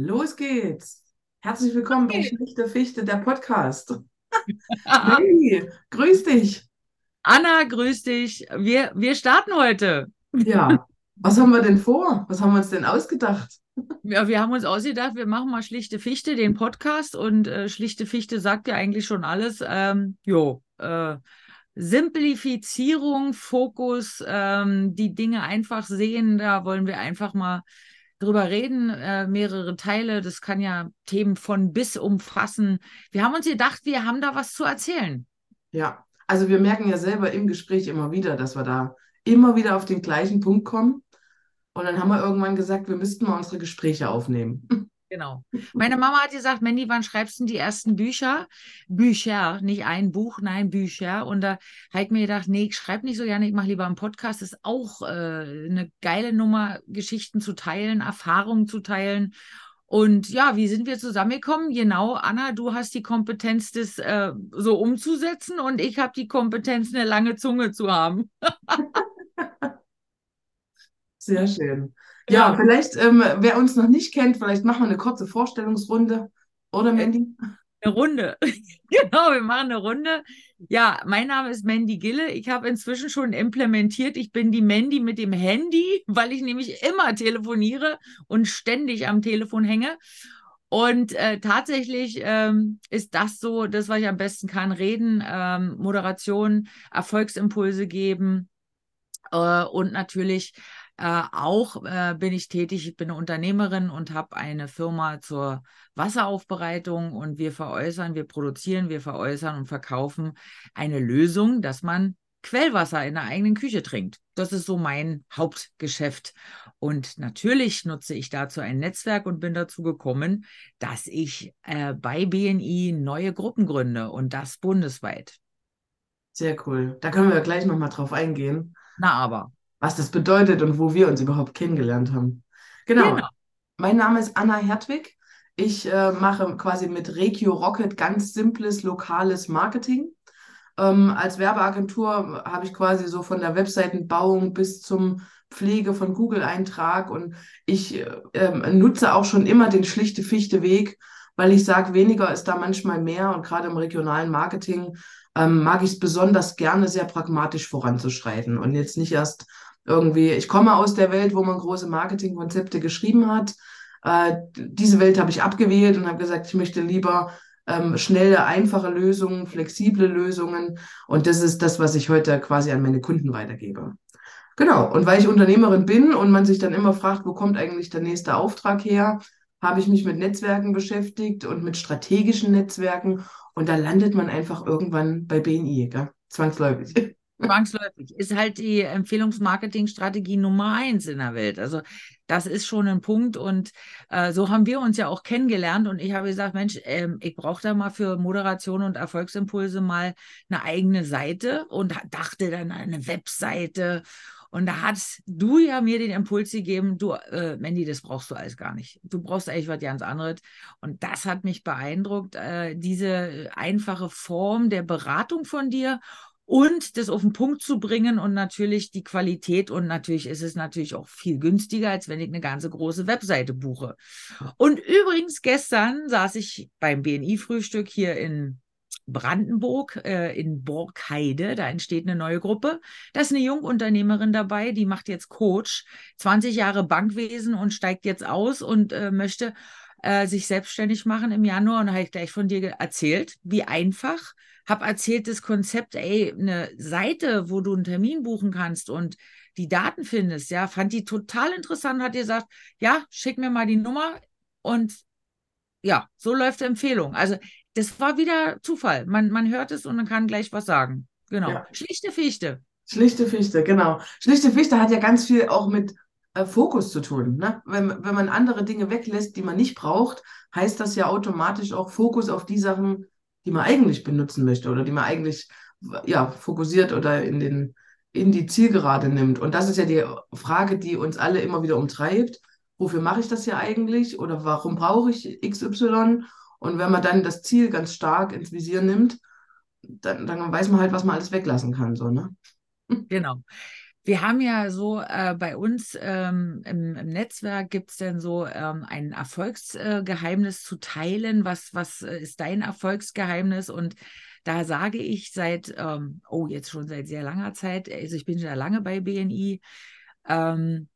Los geht's. Herzlich willkommen bei Schlichte Fichte, der Podcast. Hey, grüß dich. Anna, grüß dich. Wir, wir starten heute. Ja, was haben wir denn vor? Was haben wir uns denn ausgedacht? Ja, wir haben uns ausgedacht, wir machen mal Schlichte Fichte, den Podcast. Und äh, Schlichte Fichte sagt ja eigentlich schon alles. Ähm, jo, äh, Simplifizierung, Fokus, ähm, die Dinge einfach sehen, da wollen wir einfach mal drüber reden, äh, mehrere Teile. Das kann ja Themen von bis umfassen. Wir haben uns gedacht, wir haben da was zu erzählen. Ja, also wir merken ja selber im Gespräch immer wieder, dass wir da immer wieder auf den gleichen Punkt kommen. Und dann haben wir irgendwann gesagt, wir müssten mal unsere Gespräche aufnehmen. Genau. Meine Mama hat gesagt, Mandy, wann schreibst du die ersten Bücher? Bücher, nicht ein Buch, nein, Bücher. Und da habe ich mir gedacht, nee, ich schreibe nicht so gerne, ich mache lieber einen Podcast. Das ist auch äh, eine geile Nummer, Geschichten zu teilen, Erfahrungen zu teilen. Und ja, wie sind wir zusammengekommen? Genau, Anna, du hast die Kompetenz, das äh, so umzusetzen und ich habe die Kompetenz, eine lange Zunge zu haben. Sehr schön. Ja, vielleicht, ähm, wer uns noch nicht kennt, vielleicht machen wir eine kurze Vorstellungsrunde. Oder Mandy? Eine Runde. genau, wir machen eine Runde. Ja, mein Name ist Mandy Gille. Ich habe inzwischen schon implementiert, ich bin die Mandy mit dem Handy, weil ich nämlich immer telefoniere und ständig am Telefon hänge. Und äh, tatsächlich ähm, ist das so, das, was ich am besten kann, reden, ähm, Moderation, Erfolgsimpulse geben äh, und natürlich äh, auch äh, bin ich tätig, ich bin eine Unternehmerin und habe eine Firma zur Wasseraufbereitung und wir veräußern, wir produzieren, wir veräußern und verkaufen eine Lösung, dass man Quellwasser in der eigenen Küche trinkt. Das ist so mein Hauptgeschäft. Und natürlich nutze ich dazu ein Netzwerk und bin dazu gekommen, dass ich äh, bei BNI neue Gruppen gründe und das bundesweit. Sehr cool. Da können wir gleich nochmal drauf eingehen. Na aber was das bedeutet und wo wir uns überhaupt kennengelernt haben. Genau. genau. Mein Name ist Anna Hertwig. Ich äh, mache quasi mit Regio Rocket ganz simples lokales Marketing. Ähm, als Werbeagentur habe ich quasi so von der Webseitenbauung bis zum Pflege von Google-Eintrag und ich äh, nutze auch schon immer den schlichte Fichte Weg, weil ich sage, weniger ist da manchmal mehr und gerade im regionalen Marketing ähm, mag ich es besonders gerne, sehr pragmatisch voranzuschreiten und jetzt nicht erst irgendwie, ich komme aus der Welt, wo man große Marketingkonzepte geschrieben hat. Äh, diese Welt habe ich abgewählt und habe gesagt, ich möchte lieber ähm, schnelle, einfache Lösungen, flexible Lösungen. Und das ist das, was ich heute quasi an meine Kunden weitergebe. Genau. Und weil ich Unternehmerin bin und man sich dann immer fragt, wo kommt eigentlich der nächste Auftrag her, habe ich mich mit Netzwerken beschäftigt und mit strategischen Netzwerken. Und da landet man einfach irgendwann bei BNI, gell? zwangsläufig. Zwangsläufig. Ist halt die Empfehlungsmarketingstrategie Nummer eins in der Welt. Also das ist schon ein Punkt. Und äh, so haben wir uns ja auch kennengelernt. Und ich habe gesagt, Mensch, äh, ich brauche da mal für Moderation und Erfolgsimpulse mal eine eigene Seite und dachte dann an eine Webseite. Und da hast du ja mir den Impuls gegeben, du, äh, Mandy, das brauchst du alles gar nicht. Du brauchst eigentlich was ganz anderes. Und das hat mich beeindruckt, äh, diese einfache Form der Beratung von dir und das auf den Punkt zu bringen und natürlich die Qualität und natürlich ist es natürlich auch viel günstiger, als wenn ich eine ganze große Webseite buche. Und übrigens gestern saß ich beim BNI-Frühstück hier in Brandenburg äh, in Borgheide, da entsteht eine neue Gruppe. Da ist eine Jungunternehmerin dabei, die macht jetzt Coach, 20 Jahre Bankwesen und steigt jetzt aus und äh, möchte äh, sich selbstständig machen im Januar. Und habe ich gleich von dir erzählt, wie einfach habe erzählt, das Konzept, ey, eine Seite, wo du einen Termin buchen kannst und die Daten findest, ja, fand die total interessant, hat gesagt, ja, schick mir mal die Nummer und ja, so läuft die Empfehlung. Also das war wieder Zufall. Man, man hört es und man kann gleich was sagen. Genau. Ja. Schlichte Fichte. Schlichte Fichte, genau. Schlichte Fichte hat ja ganz viel auch mit äh, Fokus zu tun. Ne? Wenn, wenn man andere Dinge weglässt, die man nicht braucht, heißt das ja automatisch auch Fokus auf die Sachen, die man eigentlich benutzen möchte oder die man eigentlich ja, fokussiert oder in, den, in die Zielgerade nimmt. Und das ist ja die Frage, die uns alle immer wieder umtreibt. Wofür mache ich das hier eigentlich oder warum brauche ich XY? Und wenn man dann das Ziel ganz stark ins Visier nimmt, dann, dann weiß man halt, was man alles weglassen kann. So, ne? Genau. Wir haben ja so äh, bei uns ähm, im, im, Netzwerk gibt es denn so ähm, ein Erfolgsgeheimnis äh, zu teilen. Was, was äh, ist dein Erfolgsgeheimnis? Und da sage ich seit, ähm, oh, jetzt schon seit sehr langer Zeit, also ich bin schon lange bei BNI, ähm,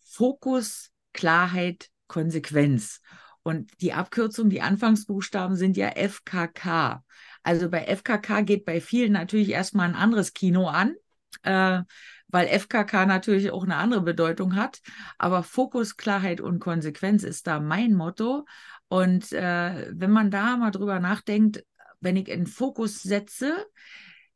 Fokus, Klarheit, Konsequenz. Und die Abkürzung, die Anfangsbuchstaben sind ja FKK. Also bei FKK geht bei vielen natürlich erstmal ein anderes Kino an. Äh, weil FKK natürlich auch eine andere Bedeutung hat. Aber Fokus, Klarheit und Konsequenz ist da mein Motto. Und äh, wenn man da mal drüber nachdenkt, wenn ich einen Fokus setze,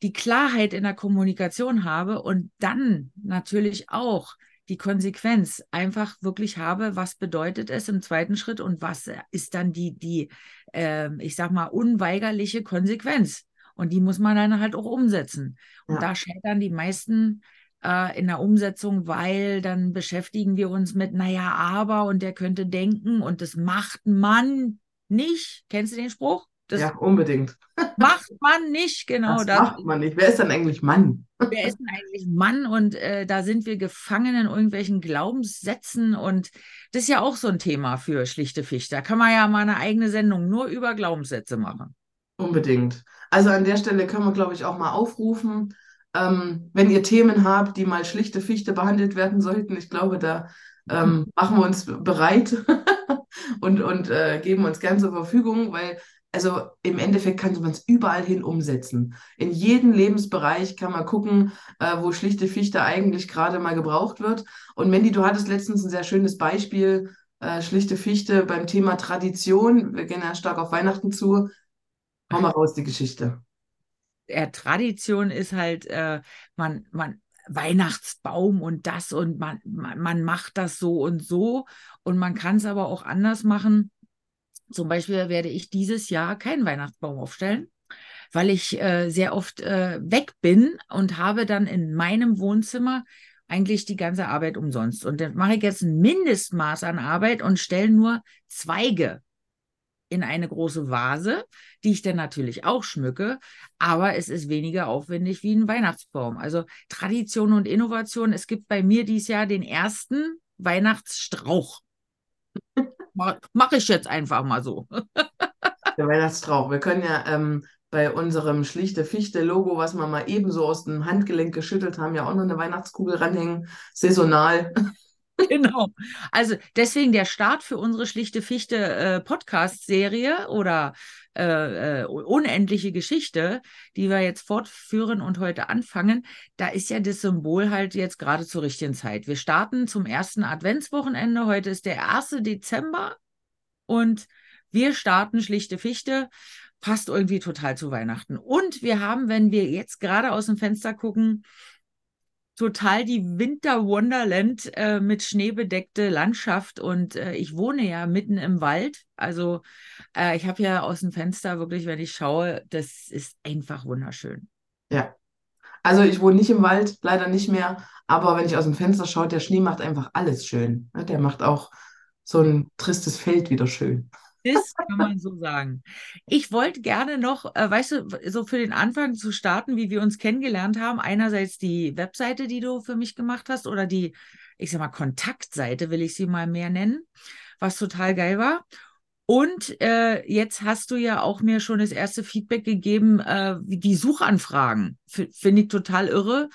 die Klarheit in der Kommunikation habe und dann natürlich auch die Konsequenz einfach wirklich habe, was bedeutet es im zweiten Schritt und was ist dann die, die äh, ich sag mal, unweigerliche Konsequenz. Und die muss man dann halt auch umsetzen. Und ja. da scheitern die meisten äh, in der Umsetzung, weil dann beschäftigen wir uns mit, naja, aber und der könnte denken und das macht man nicht. Kennst du den Spruch? Das ja, unbedingt. Macht man nicht, genau. Das, das macht man nicht. Wer ist denn eigentlich Mann? Wer ist denn eigentlich Mann? Und äh, da sind wir gefangen in irgendwelchen Glaubenssätzen. Und das ist ja auch so ein Thema für schlichte Fichte. Da kann man ja mal eine eigene Sendung nur über Glaubenssätze machen. Unbedingt. Also an der Stelle können wir, glaube ich, auch mal aufrufen, ähm, wenn ihr Themen habt, die mal schlichte Fichte behandelt werden sollten, ich glaube, da ähm, machen wir uns bereit und, und äh, geben uns gern zur Verfügung, weil also im Endeffekt kann man es überall hin umsetzen. In jedem Lebensbereich kann man gucken, äh, wo schlichte Fichte eigentlich gerade mal gebraucht wird. Und Mandy, du hattest letztens ein sehr schönes Beispiel, äh, schlichte Fichte beim Thema Tradition. Wir gehen ja stark auf Weihnachten zu. Hau mal raus die Geschichte ja, Tradition ist halt, äh, man, man, Weihnachtsbaum und das und man, man, man macht das so und so und man kann es aber auch anders machen. Zum Beispiel werde ich dieses Jahr keinen Weihnachtsbaum aufstellen, weil ich äh, sehr oft äh, weg bin und habe dann in meinem Wohnzimmer eigentlich die ganze Arbeit umsonst. Und dann mache ich jetzt ein Mindestmaß an Arbeit und stelle nur Zweige in eine große Vase, die ich dann natürlich auch schmücke, aber es ist weniger aufwendig wie ein Weihnachtsbaum. Also Tradition und Innovation. Es gibt bei mir dieses Jahr den ersten Weihnachtsstrauch. Mache ich jetzt einfach mal so. Der Weihnachtsstrauch. Wir können ja ähm, bei unserem schlichte Fichte-Logo, was wir mal ebenso aus dem Handgelenk geschüttelt haben, ja auch noch eine Weihnachtskugel ranhängen. Saisonal. Genau. Also deswegen der Start für unsere schlichte Fichte äh, Podcast-Serie oder äh, äh, unendliche Geschichte, die wir jetzt fortführen und heute anfangen. Da ist ja das Symbol halt jetzt gerade zur richtigen Zeit. Wir starten zum ersten Adventswochenende. Heute ist der 1. Dezember und wir starten schlichte Fichte passt irgendwie total zu Weihnachten. Und wir haben, wenn wir jetzt gerade aus dem Fenster gucken, total die Winter Wonderland äh, mit schneebedeckte Landschaft und äh, ich wohne ja mitten im Wald. Also äh, ich habe ja aus dem Fenster wirklich, wenn ich schaue, das ist einfach wunderschön. Ja. Also ich wohne nicht im Wald, leider nicht mehr, aber wenn ich aus dem Fenster schaue, der Schnee macht einfach alles schön. Der macht auch so ein tristes Feld wieder schön. Das kann man so sagen. Ich wollte gerne noch, äh, weißt du, so für den Anfang zu starten, wie wir uns kennengelernt haben. Einerseits die Webseite, die du für mich gemacht hast, oder die, ich sag mal, Kontaktseite, will ich sie mal mehr nennen, was total geil war. Und äh, jetzt hast du ja auch mir schon das erste Feedback gegeben, äh, die Suchanfragen. Finde ich total irre,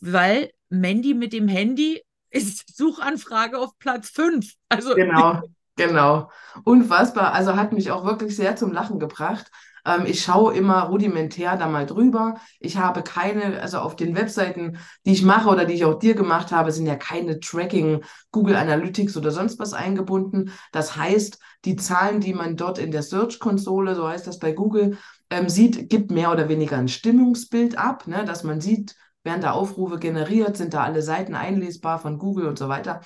weil Mandy mit dem Handy ist Suchanfrage auf Platz 5. Also genau. Genau. Unfassbar. Also hat mich auch wirklich sehr zum Lachen gebracht. Ähm, ich schaue immer rudimentär da mal drüber. Ich habe keine, also auf den Webseiten, die ich mache oder die ich auch dir gemacht habe, sind ja keine Tracking, Google Analytics oder sonst was eingebunden. Das heißt, die Zahlen, die man dort in der Search-Konsole, so heißt das bei Google, ähm, sieht, gibt mehr oder weniger ein Stimmungsbild ab, ne? dass man sieht, werden da Aufrufe generiert, sind da alle Seiten einlesbar von Google und so weiter.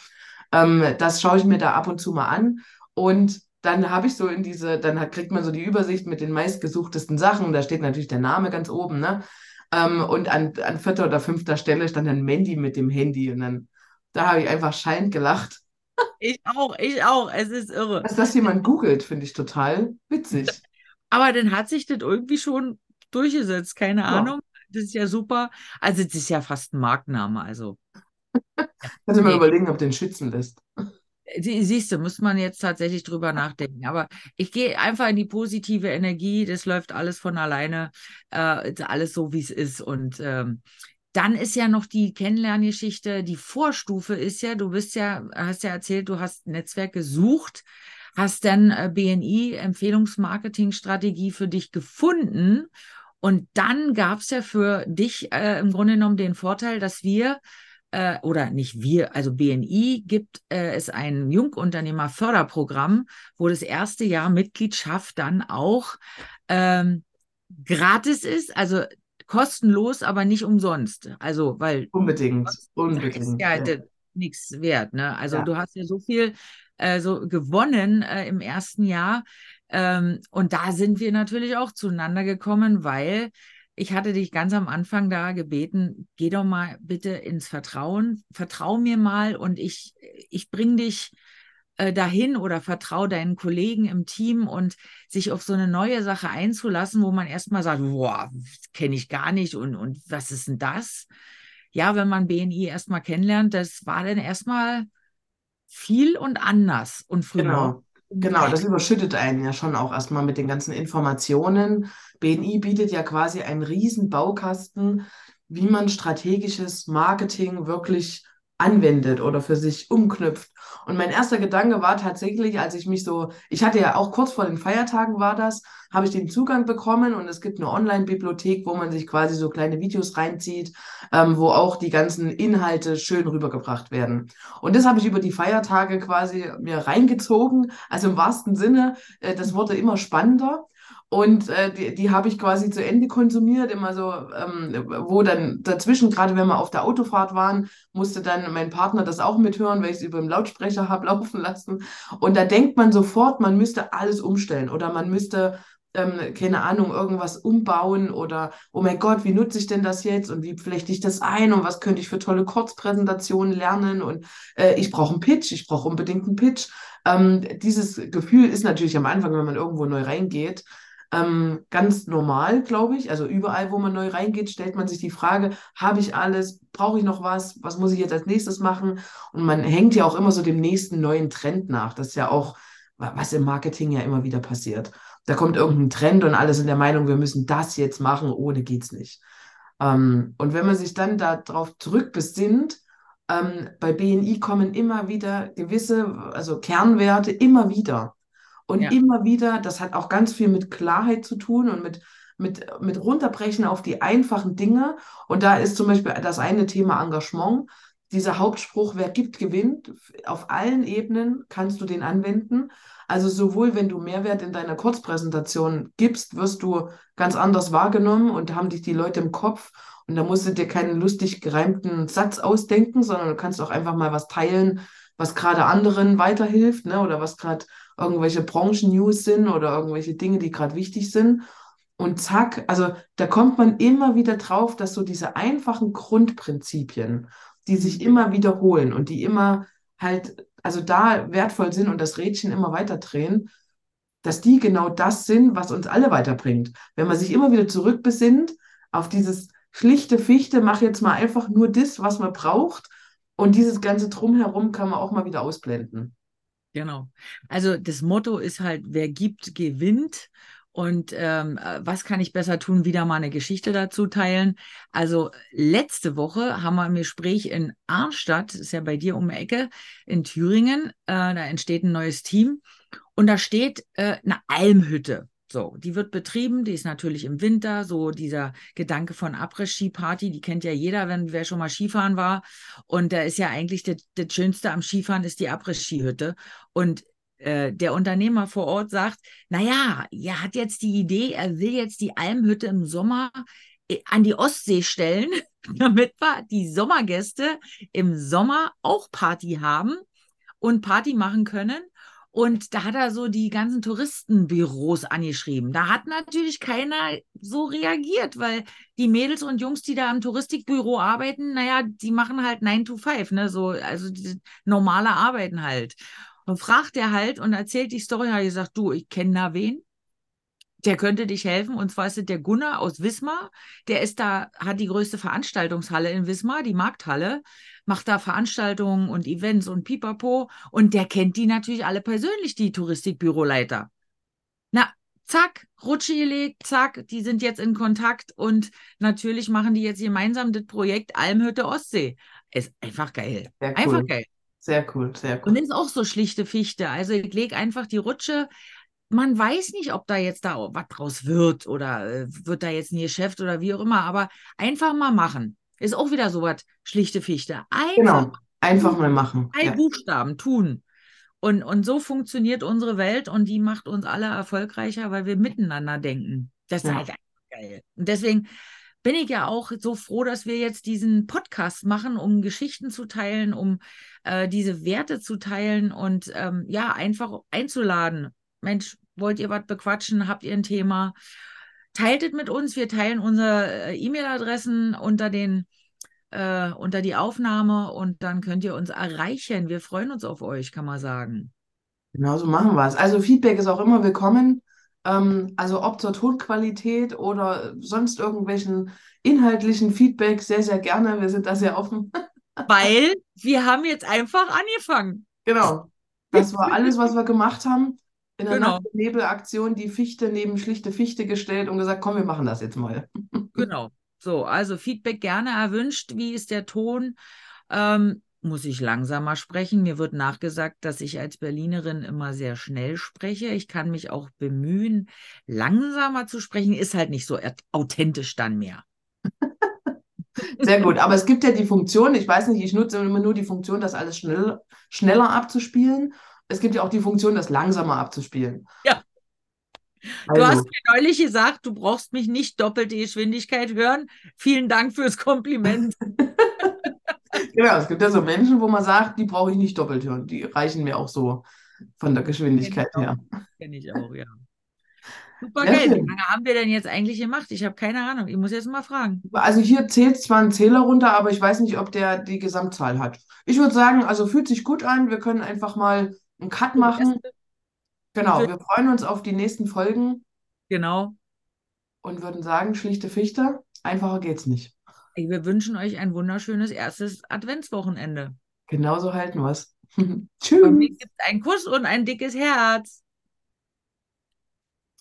Ähm, das schaue ich mir da ab und zu mal an. Und dann habe ich so in diese, dann kriegt man so die Übersicht mit den meistgesuchtesten Sachen. Da steht natürlich der Name ganz oben, ne? Ähm, und an, an vierter oder fünfter Stelle stand dann Mandy mit dem Handy. Und dann, da habe ich einfach scheinend gelacht. Ich auch, ich auch. Es ist irre. Dass das jemand googelt, finde ich total witzig. Aber dann hat sich das irgendwie schon durchgesetzt, keine ja. Ahnung. Das ist ja super. Also, das ist ja fast ein Markenname, also. Kannst du mal überlegen, ob den schützen lässt. Siehst du, muss man jetzt tatsächlich drüber nachdenken. Aber ich gehe einfach in die positive Energie. Das läuft alles von alleine, äh, alles so, wie es ist. Und ähm, dann ist ja noch die Kennenlerngeschichte. Die Vorstufe ist ja, du bist ja, hast ja erzählt, du hast Netzwerk gesucht, hast dann äh, BNI, Empfehlungsmarketingstrategie für dich gefunden. Und dann gab es ja für dich äh, im Grunde genommen den Vorteil, dass wir äh, oder nicht wir, also BNI gibt äh, es ein Jungunternehmerförderprogramm, wo das erste Jahr Mitgliedschaft dann auch ähm, gratis ist, also kostenlos, aber nicht umsonst. Also, weil unbedingt, unbedingt. ja, ja. nichts wert. Ne? Also ja. du hast ja so viel äh, so gewonnen äh, im ersten Jahr. Ähm, und da sind wir natürlich auch zueinander gekommen, weil ich hatte dich ganz am Anfang da gebeten, geh doch mal bitte ins Vertrauen, vertrau mir mal und ich, ich bring dich äh, dahin oder vertrau deinen Kollegen im Team und sich auf so eine neue Sache einzulassen, wo man erstmal sagt, boah, kenne ich gar nicht und, und was ist denn das? Ja, wenn man BNI erstmal kennenlernt, das war dann erstmal viel und anders und früher. Genau. Genau, das überschüttet einen ja schon auch erstmal mit den ganzen Informationen. BNI bietet ja quasi einen riesen Baukasten, wie man strategisches Marketing wirklich anwendet oder für sich umknüpft. Und mein erster Gedanke war tatsächlich, als ich mich so, ich hatte ja auch kurz vor den Feiertagen war das, habe ich den Zugang bekommen und es gibt eine Online-Bibliothek, wo man sich quasi so kleine Videos reinzieht, ähm, wo auch die ganzen Inhalte schön rübergebracht werden. Und das habe ich über die Feiertage quasi mir reingezogen, also im wahrsten Sinne, äh, das wurde immer spannender. Und äh, die, die habe ich quasi zu Ende konsumiert, immer so, ähm, wo dann dazwischen, gerade wenn wir auf der Autofahrt waren, musste dann mein Partner das auch mithören, weil ich es über den Lautsprecher habe laufen lassen. Und da denkt man sofort, man müsste alles umstellen oder man müsste, ähm, keine Ahnung, irgendwas umbauen oder, oh mein Gott, wie nutze ich denn das jetzt und wie flechte ich das ein und was könnte ich für tolle Kurzpräsentationen lernen und äh, ich brauche einen Pitch, ich brauche unbedingt einen Pitch. Ähm, dieses Gefühl ist natürlich am Anfang, wenn man irgendwo neu reingeht, ähm, ganz normal, glaube ich. Also überall, wo man neu reingeht, stellt man sich die Frage, habe ich alles? Brauche ich noch was? Was muss ich jetzt als nächstes machen? Und man hängt ja auch immer so dem nächsten neuen Trend nach. Das ist ja auch, was im Marketing ja immer wieder passiert. Da kommt irgendein Trend und alle sind der Meinung, wir müssen das jetzt machen, ohne geht's nicht. Ähm, und wenn man sich dann darauf zurückbesinnt, ähm, bei BNI kommen immer wieder gewisse, also Kernwerte immer wieder. Und ja. immer wieder, das hat auch ganz viel mit Klarheit zu tun und mit, mit, mit runterbrechen auf die einfachen Dinge. Und da ist zum Beispiel das eine Thema Engagement. Dieser Hauptspruch, wer gibt, gewinnt. Auf allen Ebenen kannst du den anwenden. Also sowohl wenn du Mehrwert in deiner Kurzpräsentation gibst, wirst du ganz anders wahrgenommen und haben dich die Leute im Kopf. Und da musst du dir keinen lustig gereimten Satz ausdenken, sondern du kannst auch einfach mal was teilen, was gerade anderen weiterhilft, ne? oder was gerade irgendwelche Branchen-News sind oder irgendwelche Dinge, die gerade wichtig sind. Und zack, also da kommt man immer wieder drauf, dass so diese einfachen Grundprinzipien, die sich immer wiederholen und die immer halt, also da wertvoll sind und das Rädchen immer weiter drehen, dass die genau das sind, was uns alle weiterbringt. Wenn man sich immer wieder zurückbesinnt auf dieses schlichte Fichte, mach jetzt mal einfach nur das, was man braucht und dieses ganze Drumherum kann man auch mal wieder ausblenden. Genau. Also das Motto ist halt, wer gibt, gewinnt. Und ähm, was kann ich besser tun, wieder mal eine Geschichte dazu teilen? Also letzte Woche haben wir ein Gespräch in Arnstadt, ist ja bei dir um die Ecke, in Thüringen. Äh, da entsteht ein neues Team und da steht äh, eine Almhütte. So, die wird betrieben, die ist natürlich im Winter, so dieser Gedanke von Abriss-Ski-Party, die kennt ja jeder, wenn wer schon mal Skifahren war. Und da ist ja eigentlich das, Schönste am Skifahren ist die Abriss-Skihütte. Und äh, der Unternehmer vor Ort sagt, naja, er hat jetzt die Idee, er will jetzt die Almhütte im Sommer äh, an die Ostsee stellen, damit wir die Sommergäste im Sommer auch Party haben und Party machen können. Und da hat er so die ganzen Touristenbüros angeschrieben. Da hat natürlich keiner so reagiert, weil die Mädels und Jungs, die da am Touristikbüro arbeiten, naja, die machen halt 9 to 5, ne? So, also normale Arbeiten halt. Und fragt er halt und erzählt die Story, hat gesagt, du, ich kenne da wen. Der könnte dich helfen. Und zwar ist es der Gunnar aus Wismar. Der ist da, hat die größte Veranstaltungshalle in Wismar, die Markthalle, macht da Veranstaltungen und Events und Pipapo. Und der kennt die natürlich alle persönlich, die Touristikbüroleiter. Na, zack, Rutsche gelegt, zack, die sind jetzt in Kontakt und natürlich machen die jetzt gemeinsam das Projekt Almhütte Ostsee. Ist einfach geil. Sehr cool. Einfach geil. Sehr cool, sehr cool. Und ist auch so schlichte Fichte. Also ich lege einfach die Rutsche. Man weiß nicht, ob da jetzt da was draus wird oder äh, wird da jetzt ein Geschäft oder wie auch immer, aber einfach mal machen. Ist auch wieder so was schlichte Fichte. Einfach, genau, einfach mal machen. Drei ja. Buchstaben tun. Und, und so funktioniert unsere Welt und die macht uns alle erfolgreicher, weil wir miteinander denken. Das ist ja. halt geil. Und deswegen bin ich ja auch so froh, dass wir jetzt diesen Podcast machen, um Geschichten zu teilen, um äh, diese Werte zu teilen und ähm, ja, einfach einzuladen. Mensch, wollt ihr was bequatschen? Habt ihr ein Thema? Teilt es mit uns. Wir teilen unsere äh, E-Mail-Adressen unter den äh, unter die Aufnahme und dann könnt ihr uns erreichen. Wir freuen uns auf euch, kann man sagen. Genau so machen wir es. Also Feedback ist auch immer willkommen. Ähm, also ob zur Tonqualität oder sonst irgendwelchen inhaltlichen Feedback, sehr, sehr gerne. Wir sind da sehr offen. Weil wir haben jetzt einfach angefangen. Genau. Das war alles, was wir gemacht haben. In der genau. Nebelaktion die Fichte neben schlichte Fichte gestellt und gesagt, komm, wir machen das jetzt mal. Genau. So, also Feedback gerne erwünscht. Wie ist der Ton? Ähm, muss ich langsamer sprechen. Mir wird nachgesagt, dass ich als Berlinerin immer sehr schnell spreche. Ich kann mich auch bemühen, langsamer zu sprechen. Ist halt nicht so authentisch dann mehr. Sehr gut. Aber es gibt ja die Funktion, ich weiß nicht, ich nutze immer nur die Funktion, das alles schnell, schneller abzuspielen. Es gibt ja auch die Funktion, das langsamer abzuspielen. Ja. Also. Du hast mir neulich gesagt, du brauchst mich nicht doppelte Geschwindigkeit hören. Vielen Dank fürs Kompliment. genau, es gibt ja so Menschen, wo man sagt, die brauche ich nicht doppelt hören. Die reichen mir auch so von der Geschwindigkeit her. Kenne ich auch, ja. Super geil. Wie lange haben wir denn jetzt eigentlich gemacht? Ich habe keine Ahnung. Ich muss jetzt mal fragen. Also hier zählt zwar ein Zähler runter, aber ich weiß nicht, ob der die Gesamtzahl hat. Ich würde sagen, also fühlt sich gut an. Wir können einfach mal einen Cut machen. Genau, wir freuen uns auf die nächsten Folgen. Genau. Und würden sagen, schlichte Fichte, einfacher geht's nicht. Wir wünschen euch ein wunderschönes erstes Adventswochenende. Genauso halten wir es. Tschüss. Von mir gibt es einen Kuss und ein dickes Herz.